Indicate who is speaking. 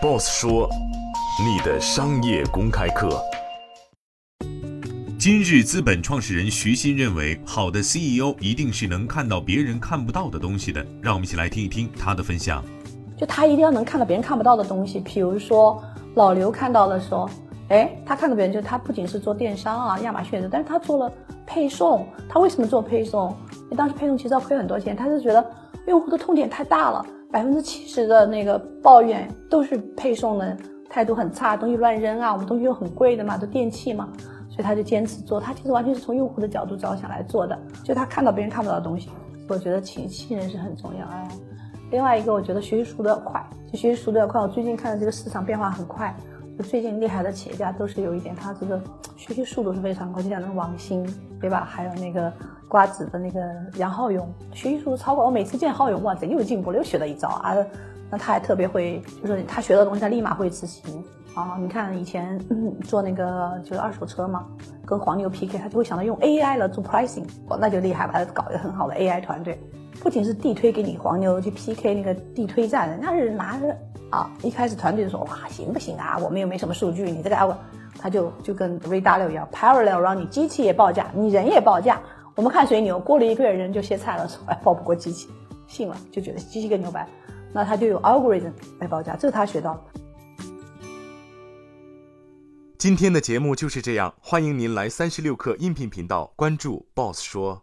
Speaker 1: Boss 说：“你的商业公开课。”
Speaker 2: 今日资本创始人徐新认为，好的 CEO 一定是能看到别人看不到的东西的。让我们一起来听一听他的分享。
Speaker 3: 就他一定要能看到别人看不到的东西，比如说老刘看到了说，哎，他看到别人就他不仅是做电商啊，亚马逊的，但是他做了配送。他为什么做配送？因为当时配送其实要亏很多钱，他是觉得用户的痛点太大了。百分之七十的那个抱怨都是配送的态度很差，东西乱扔啊，我们东西又很贵的嘛，都电器嘛，所以他就坚持做。他其实完全是从用户的角度着想来做的，就他看到别人看不到的东西。我觉得请信任是很重要哎。另外一个，我觉得学习速度要快，就学习速度要快。我最近看到这个市场变化很快，就最近厉害的企业家都是有一点，他这个学习速度是非常快，就像那个王兴，对吧？还有那个。瓜子的那个杨浩勇学习速度超过我，每次见浩勇哇，这又进步了，又学了一招啊！那他还特别会，就是他学的东西他立马会执行啊！你看以前 做那个就是二手车嘛，跟黄牛 PK，他就会想到用 AI 来做 pricing，哦，那就厉害把，他搞一个很好的 AI 团队，不仅是地推给你黄牛去 PK 那个地推站，人家是拿着啊，一开始团队说哇行不行啊，我们又没什么数据，你这个啊他就就跟 Ray Dalio 一样，parallel 让你机器也报价，你人也报价。我们看谁牛，过了一个月人就歇菜了，说哎报不过机器，信了就觉得机器更牛掰，那他就有 algorithm 来报价，这是他学到的。
Speaker 1: 今天的节目就是这样，欢迎您来三十六课音频频道关注 Boss 说。